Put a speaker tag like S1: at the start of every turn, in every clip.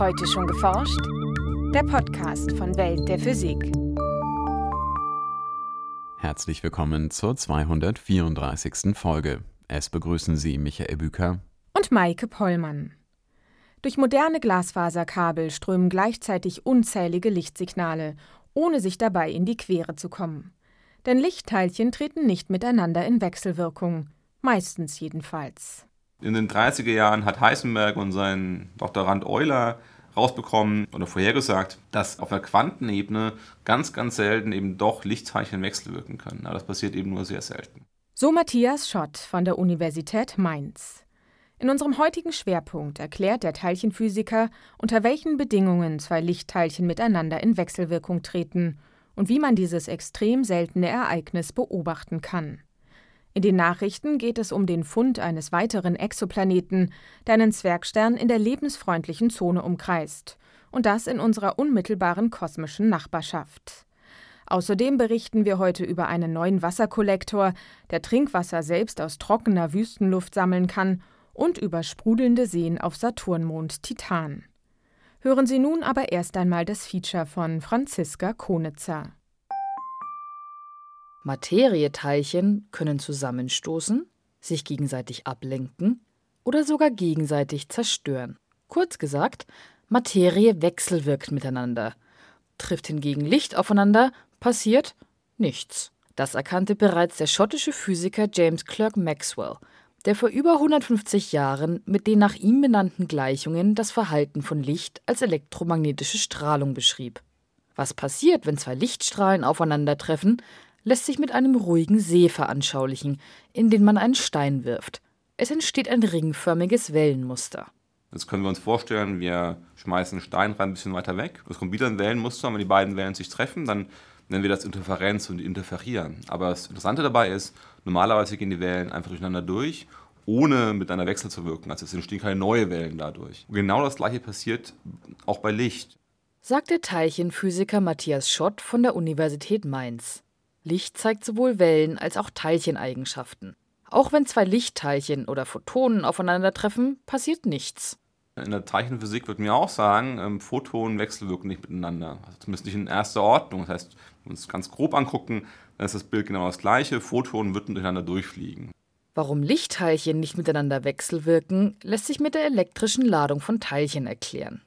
S1: Heute schon geforscht? Der Podcast von Welt der Physik.
S2: Herzlich willkommen zur 234. Folge. Es begrüßen Sie Michael Büker
S1: und Maike Pollmann. Durch moderne Glasfaserkabel strömen gleichzeitig unzählige Lichtsignale, ohne sich dabei in die Quere zu kommen. Denn Lichtteilchen treten nicht miteinander in Wechselwirkung, meistens jedenfalls.
S3: In den 30er Jahren hat Heisenberg und sein Doktorand Euler rausbekommen oder vorhergesagt, dass auf der Quantenebene ganz, ganz selten eben doch Lichtteilchen wechselwirken können. Aber das passiert eben nur sehr selten.
S1: So Matthias Schott von der Universität Mainz. In unserem heutigen Schwerpunkt erklärt der Teilchenphysiker, unter welchen Bedingungen zwei Lichtteilchen miteinander in Wechselwirkung treten und wie man dieses extrem seltene Ereignis beobachten kann. In den Nachrichten geht es um den Fund eines weiteren Exoplaneten, der einen Zwergstern in der lebensfreundlichen Zone umkreist, und das in unserer unmittelbaren kosmischen Nachbarschaft. Außerdem berichten wir heute über einen neuen Wasserkollektor, der Trinkwasser selbst aus trockener Wüstenluft sammeln kann, und über sprudelnde Seen auf Saturnmond Titan. Hören Sie nun aber erst einmal das Feature von Franziska Konitzer.
S4: Materieteilchen können zusammenstoßen, sich gegenseitig ablenken oder sogar gegenseitig zerstören. Kurz gesagt, Materie wechselwirkt miteinander. Trifft hingegen Licht aufeinander, passiert nichts. Das erkannte bereits der schottische Physiker James Clerk Maxwell, der vor über 150 Jahren mit den nach ihm benannten Gleichungen das Verhalten von Licht als elektromagnetische Strahlung beschrieb. Was passiert, wenn zwei Lichtstrahlen aufeinandertreffen, lässt sich mit einem ruhigen See veranschaulichen, in den man einen Stein wirft. Es entsteht ein ringförmiges Wellenmuster.
S3: Jetzt können wir uns vorstellen, wir schmeißen einen Stein rein ein bisschen weiter weg. Es kommt wieder ein Wellenmuster. Und wenn die beiden Wellen sich treffen, dann nennen wir das Interferenz und interferieren. Aber das Interessante dabei ist, normalerweise gehen die Wellen einfach durcheinander durch, ohne miteinander wechselzuwirken. Also es entstehen keine neuen Wellen dadurch. Und genau das gleiche passiert auch bei Licht.
S4: Sagt der Teilchenphysiker Matthias Schott von der Universität Mainz. Licht zeigt sowohl Wellen als auch Teilcheneigenschaften. Auch wenn zwei Lichtteilchen oder Photonen aufeinandertreffen, passiert nichts.
S3: In der Teilchenphysik würde mir auch sagen, ähm, Photonen wechselwirken nicht miteinander. Also zumindest nicht in erster Ordnung. Das heißt, wenn wir uns ganz grob angucken, dann ist das Bild genau das gleiche. Photonen würden durcheinander durchfliegen.
S4: Warum Lichtteilchen nicht miteinander wechselwirken, lässt sich mit der elektrischen Ladung von Teilchen erklären.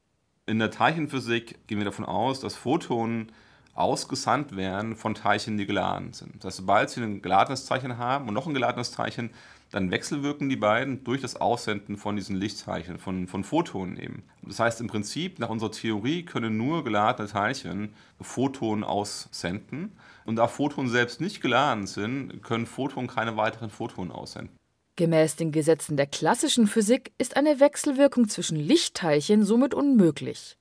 S3: In der Teilchenphysik gehen wir davon aus, dass Photonen ausgesandt werden von Teilchen, die geladen sind. Das heißt, sobald sie ein geladenes Teilchen haben und noch ein geladenes Teilchen, dann wechselwirken die beiden durch das Aussenden von diesen Lichtteilchen, von, von Photonen eben. Das heißt, im Prinzip, nach unserer Theorie, können nur geladene Teilchen Photonen aussenden. Und da Photonen selbst nicht geladen sind, können Photonen keine weiteren Photonen aussenden.
S4: Gemäß den Gesetzen der klassischen Physik ist eine Wechselwirkung zwischen Lichtteilchen somit unmöglich.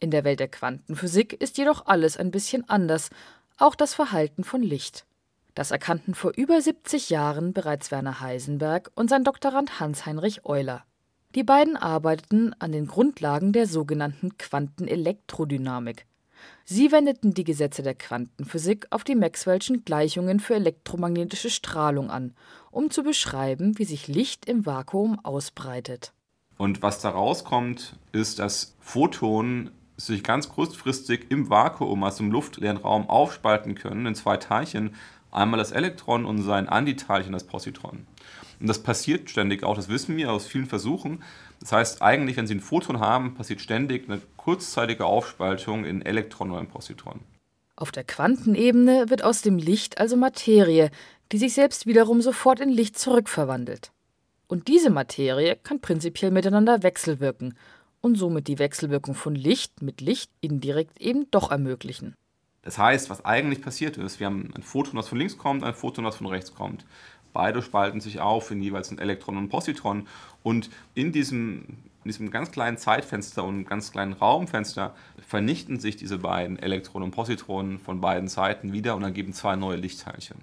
S4: In der Welt der Quantenphysik ist jedoch alles ein bisschen anders, auch das Verhalten von Licht. Das erkannten vor über 70 Jahren bereits Werner Heisenberg und sein Doktorand Hans-Heinrich Euler. Die beiden arbeiteten an den Grundlagen der sogenannten Quantenelektrodynamik. Sie wendeten die Gesetze der Quantenphysik auf die Maxwell'schen Gleichungen für elektromagnetische Strahlung an, um zu beschreiben, wie sich Licht im Vakuum ausbreitet.
S3: Und was da rauskommt, ist, dass Photonen sich ganz kurzfristig im Vakuum, also im luftleeren Raum, aufspalten können in zwei Teilchen. Einmal das Elektron und sein Antiteilchen, das Positron. Und das passiert ständig auch, das wissen wir aus vielen Versuchen. Das heißt, eigentlich, wenn Sie ein Photon haben, passiert ständig eine kurzzeitige Aufspaltung in Elektron oder in Positron.
S4: Auf der Quantenebene wird aus dem Licht also Materie, die sich selbst wiederum sofort in Licht zurückverwandelt. Und diese Materie kann prinzipiell miteinander wechselwirken und somit die Wechselwirkung von Licht mit Licht indirekt eben doch ermöglichen.
S3: Das heißt, was eigentlich passiert ist, wir haben ein Photon, das von links kommt, ein Photon, das von rechts kommt. Beide spalten sich auf in jeweils ein Elektron und ein Positron. Und in diesem, in diesem ganz kleinen Zeitfenster und ganz kleinen Raumfenster vernichten sich diese beiden Elektronen und Positronen von beiden Seiten wieder und ergeben zwei neue Lichtteilchen.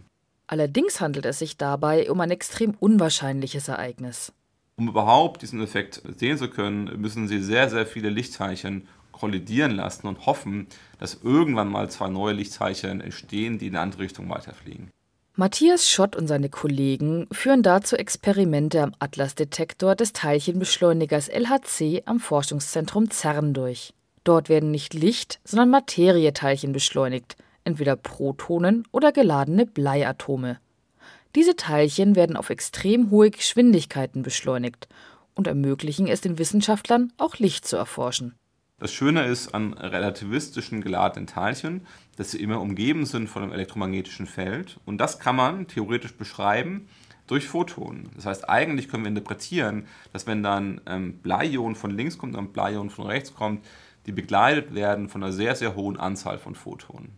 S4: Allerdings handelt es sich dabei um ein extrem unwahrscheinliches Ereignis.
S3: Um überhaupt diesen Effekt sehen zu können, müssen sie sehr, sehr viele Lichtteilchen kollidieren lassen und hoffen, dass irgendwann mal zwei neue Lichtteilchen entstehen, die in eine andere Richtung weiterfliegen.
S4: Matthias Schott und seine Kollegen führen dazu Experimente am Atlasdetektor des Teilchenbeschleunigers LHC am Forschungszentrum CERN durch. Dort werden nicht Licht, sondern Materieteilchen beschleunigt, entweder Protonen oder geladene Bleiatome. Diese Teilchen werden auf extrem hohe Geschwindigkeiten beschleunigt und ermöglichen es den Wissenschaftlern, auch Licht zu erforschen.
S3: Das Schöne ist an relativistischen geladenen Teilchen, dass sie immer umgeben sind von einem elektromagnetischen Feld. Und das kann man theoretisch beschreiben durch Photonen. Das heißt, eigentlich können wir interpretieren, dass wenn dann ähm, Bleiion von links kommt und Bleiion von rechts kommt, die begleitet werden von einer sehr, sehr hohen Anzahl von Photonen.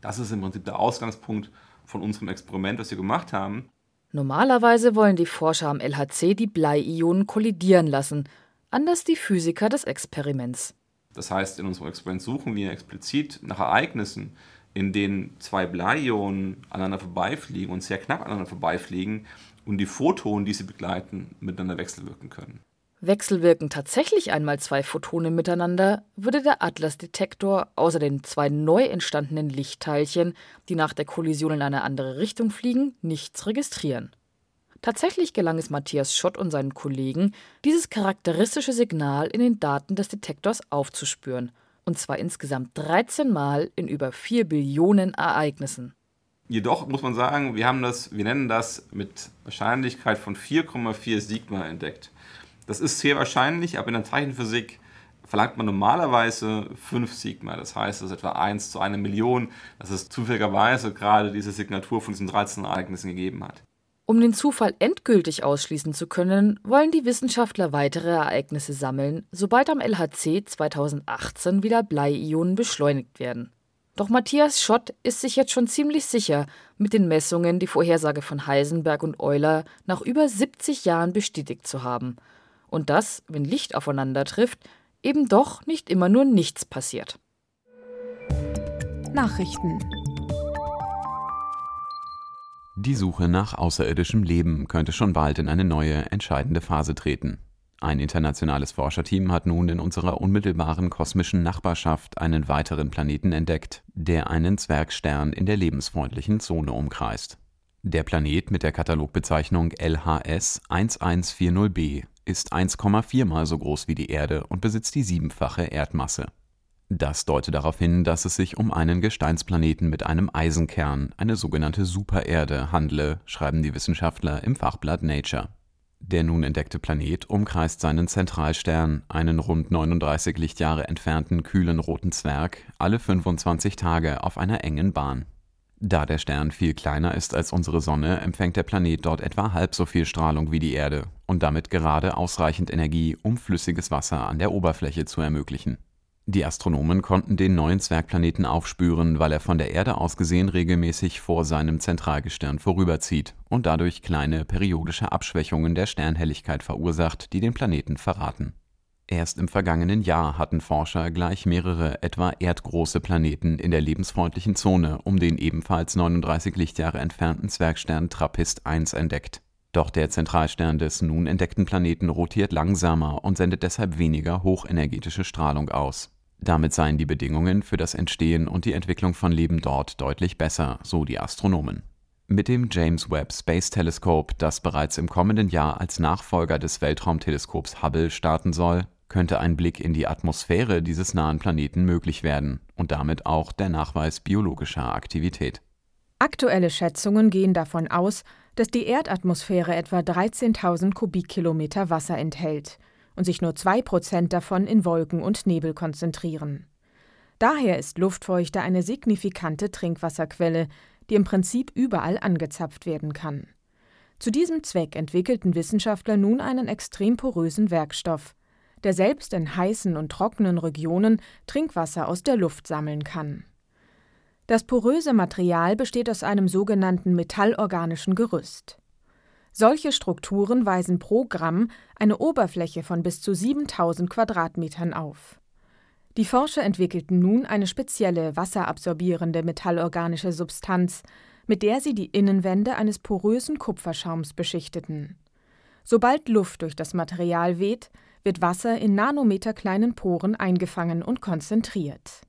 S3: Das ist im Prinzip der Ausgangspunkt von unserem Experiment, was wir gemacht haben.
S4: Normalerweise wollen die Forscher am LHC die Bleiionen kollidieren lassen, anders die Physiker des Experiments.
S3: Das heißt, in unserem Experiment suchen wir explizit nach Ereignissen, in denen zwei Bleionen aneinander vorbeifliegen und sehr knapp aneinander vorbeifliegen und die Photonen, die sie begleiten, miteinander wechselwirken können.
S4: Wechselwirken tatsächlich einmal zwei Photone miteinander, würde der Atlas-Detektor außer den zwei neu entstandenen Lichtteilchen, die nach der Kollision in eine andere Richtung fliegen, nichts registrieren. Tatsächlich gelang es Matthias Schott und seinen Kollegen, dieses charakteristische Signal in den Daten des Detektors aufzuspüren, und zwar insgesamt 13 Mal in über 4 Billionen Ereignissen.
S3: Jedoch muss man sagen, wir haben das, wir nennen das mit Wahrscheinlichkeit von 4,4 Sigma entdeckt. Das ist sehr wahrscheinlich, aber in der Zeichenphysik verlangt man normalerweise 5 Sigma. Das heißt, es ist etwa 1 zu einer Million, dass es zufälligerweise gerade diese Signatur von diesen 13 Ereignissen gegeben hat.
S4: Um den Zufall endgültig ausschließen zu können, wollen die Wissenschaftler weitere Ereignisse sammeln, sobald am LHC 2018 wieder Bleiionen beschleunigt werden. Doch Matthias Schott ist sich jetzt schon ziemlich sicher, mit den Messungen die Vorhersage von Heisenberg und Euler nach über 70 Jahren bestätigt zu haben – und dass, wenn Licht aufeinander trifft, eben doch nicht immer nur nichts passiert.
S1: Nachrichten
S2: Die Suche nach außerirdischem Leben könnte schon bald in eine neue, entscheidende Phase treten. Ein internationales Forscherteam hat nun in unserer unmittelbaren kosmischen Nachbarschaft einen weiteren Planeten entdeckt, der einen Zwergstern in der lebensfreundlichen Zone umkreist. Der Planet mit der Katalogbezeichnung LHS 1140b ist 1,4 mal so groß wie die Erde und besitzt die siebenfache Erdmasse. Das deutet darauf hin, dass es sich um einen Gesteinsplaneten mit einem Eisenkern, eine sogenannte Supererde, handle, schreiben die Wissenschaftler im Fachblatt Nature. Der nun entdeckte Planet umkreist seinen Zentralstern, einen rund 39 Lichtjahre entfernten kühlen roten Zwerg, alle 25 Tage auf einer engen Bahn da der Stern viel kleiner ist als unsere Sonne, empfängt der Planet dort etwa halb so viel Strahlung wie die Erde und damit gerade ausreichend Energie, um flüssiges Wasser an der Oberfläche zu ermöglichen. Die Astronomen konnten den neuen Zwergplaneten aufspüren, weil er von der Erde aus gesehen regelmäßig vor seinem Zentralgestirn vorüberzieht und dadurch kleine periodische Abschwächungen der Sternhelligkeit verursacht, die den Planeten verraten Erst im vergangenen Jahr hatten Forscher gleich mehrere etwa erdgroße Planeten in der lebensfreundlichen Zone um den ebenfalls 39 Lichtjahre entfernten Zwergstern TRAPPIST 1 entdeckt. Doch der Zentralstern des nun entdeckten Planeten rotiert langsamer und sendet deshalb weniger hochenergetische Strahlung aus. Damit seien die Bedingungen für das Entstehen und die Entwicklung von Leben dort deutlich besser, so die Astronomen. Mit dem James Webb Space Telescope, das bereits im kommenden Jahr als Nachfolger des Weltraumteleskops Hubble starten soll, könnte ein Blick in die Atmosphäre dieses nahen Planeten möglich werden und damit auch der Nachweis biologischer Aktivität.
S1: Aktuelle Schätzungen gehen davon aus, dass die Erdatmosphäre etwa 13.000 Kubikkilometer Wasser enthält und sich nur zwei Prozent davon in Wolken und Nebel konzentrieren. Daher ist Luftfeuchte eine signifikante Trinkwasserquelle, die im Prinzip überall angezapft werden kann. Zu diesem Zweck entwickelten Wissenschaftler nun einen extrem porösen Werkstoff, der selbst in heißen und trockenen Regionen Trinkwasser aus der Luft sammeln kann. Das poröse Material besteht aus einem sogenannten metallorganischen Gerüst. Solche Strukturen weisen pro Gramm eine Oberfläche von bis zu 7000 Quadratmetern auf. Die Forscher entwickelten nun eine spezielle wasserabsorbierende metallorganische Substanz, mit der sie die Innenwände eines porösen Kupferschaums beschichteten. Sobald Luft durch das Material weht, wird Wasser in nanometerkleinen Poren eingefangen und konzentriert.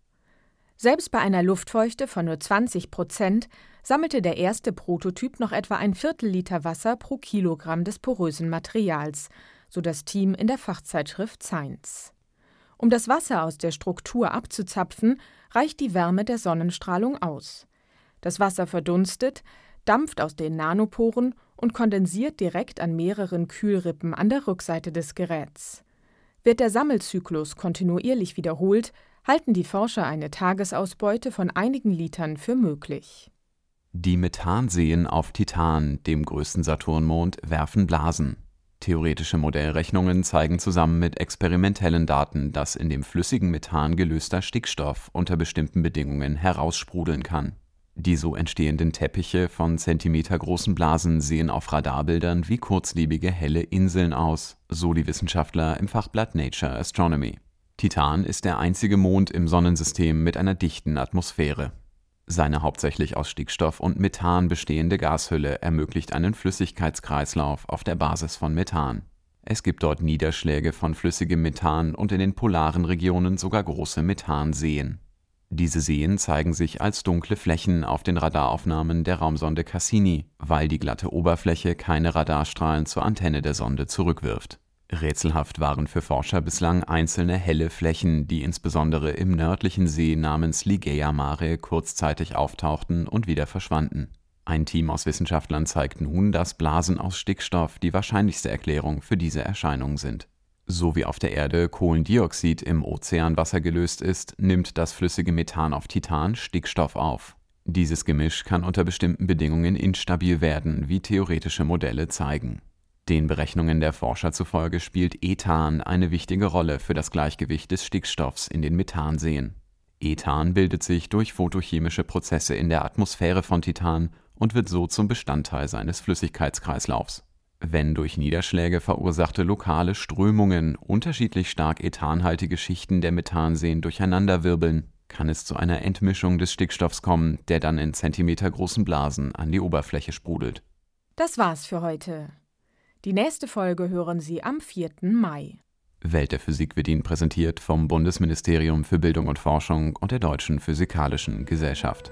S1: Selbst bei einer Luftfeuchte von nur 20 Prozent sammelte der erste Prototyp noch etwa ein Viertelliter Wasser pro Kilogramm des porösen Materials, so das Team in der Fachzeitschrift Science. Um das Wasser aus der Struktur abzuzapfen, reicht die Wärme der Sonnenstrahlung aus. Das Wasser verdunstet, dampft aus den Nanoporen und kondensiert direkt an mehreren Kühlrippen an der Rückseite des Geräts. Wird der Sammelzyklus kontinuierlich wiederholt, halten die Forscher eine Tagesausbeute von einigen Litern für möglich.
S2: Die Methanseen auf Titan, dem größten Saturnmond, werfen Blasen. Theoretische Modellrechnungen zeigen zusammen mit experimentellen Daten, dass in dem flüssigen Methan gelöster Stickstoff unter bestimmten Bedingungen heraussprudeln kann. Die so entstehenden Teppiche von zentimetergroßen Blasen sehen auf Radarbildern wie kurzlebige helle Inseln aus, so die Wissenschaftler im Fachblatt Nature Astronomy. Titan ist der einzige Mond im Sonnensystem mit einer dichten Atmosphäre. Seine hauptsächlich aus Stickstoff und Methan bestehende Gashülle ermöglicht einen Flüssigkeitskreislauf auf der Basis von Methan. Es gibt dort Niederschläge von flüssigem Methan und in den polaren Regionen sogar große Methanseen. Diese Seen zeigen sich als dunkle Flächen auf den Radaraufnahmen der Raumsonde Cassini, weil die glatte Oberfläche keine Radarstrahlen zur Antenne der Sonde zurückwirft Rätselhaft waren für Forscher bislang einzelne helle Flächen, die insbesondere im nördlichen See namens Ligeia Mare kurzzeitig auftauchten und wieder verschwanden. Ein Team aus Wissenschaftlern zeigt nun, dass Blasen aus Stickstoff die wahrscheinlichste Erklärung für diese Erscheinung sind. So wie auf der Erde Kohlendioxid im Ozeanwasser gelöst ist, nimmt das flüssige Methan auf Titan Stickstoff auf. Dieses Gemisch kann unter bestimmten Bedingungen instabil werden, wie theoretische Modelle zeigen den Berechnungen der Forscher zufolge spielt Ethan eine wichtige Rolle für das Gleichgewicht des Stickstoffs in den Methanseen. Ethan bildet sich durch photochemische Prozesse in der Atmosphäre von Titan und wird so zum Bestandteil seines Flüssigkeitskreislaufs. Wenn durch Niederschläge verursachte lokale Strömungen unterschiedlich stark ethanhaltige Schichten der Methanseen durcheinanderwirbeln, kann es zu einer Entmischung des Stickstoffs kommen, der dann in zentimetergroßen Blasen an die Oberfläche sprudelt.
S1: Das war's für heute. Die nächste Folge hören Sie am 4. Mai.
S2: Welt der Physik wird Ihnen präsentiert vom Bundesministerium für Bildung und Forschung und der Deutschen Physikalischen Gesellschaft.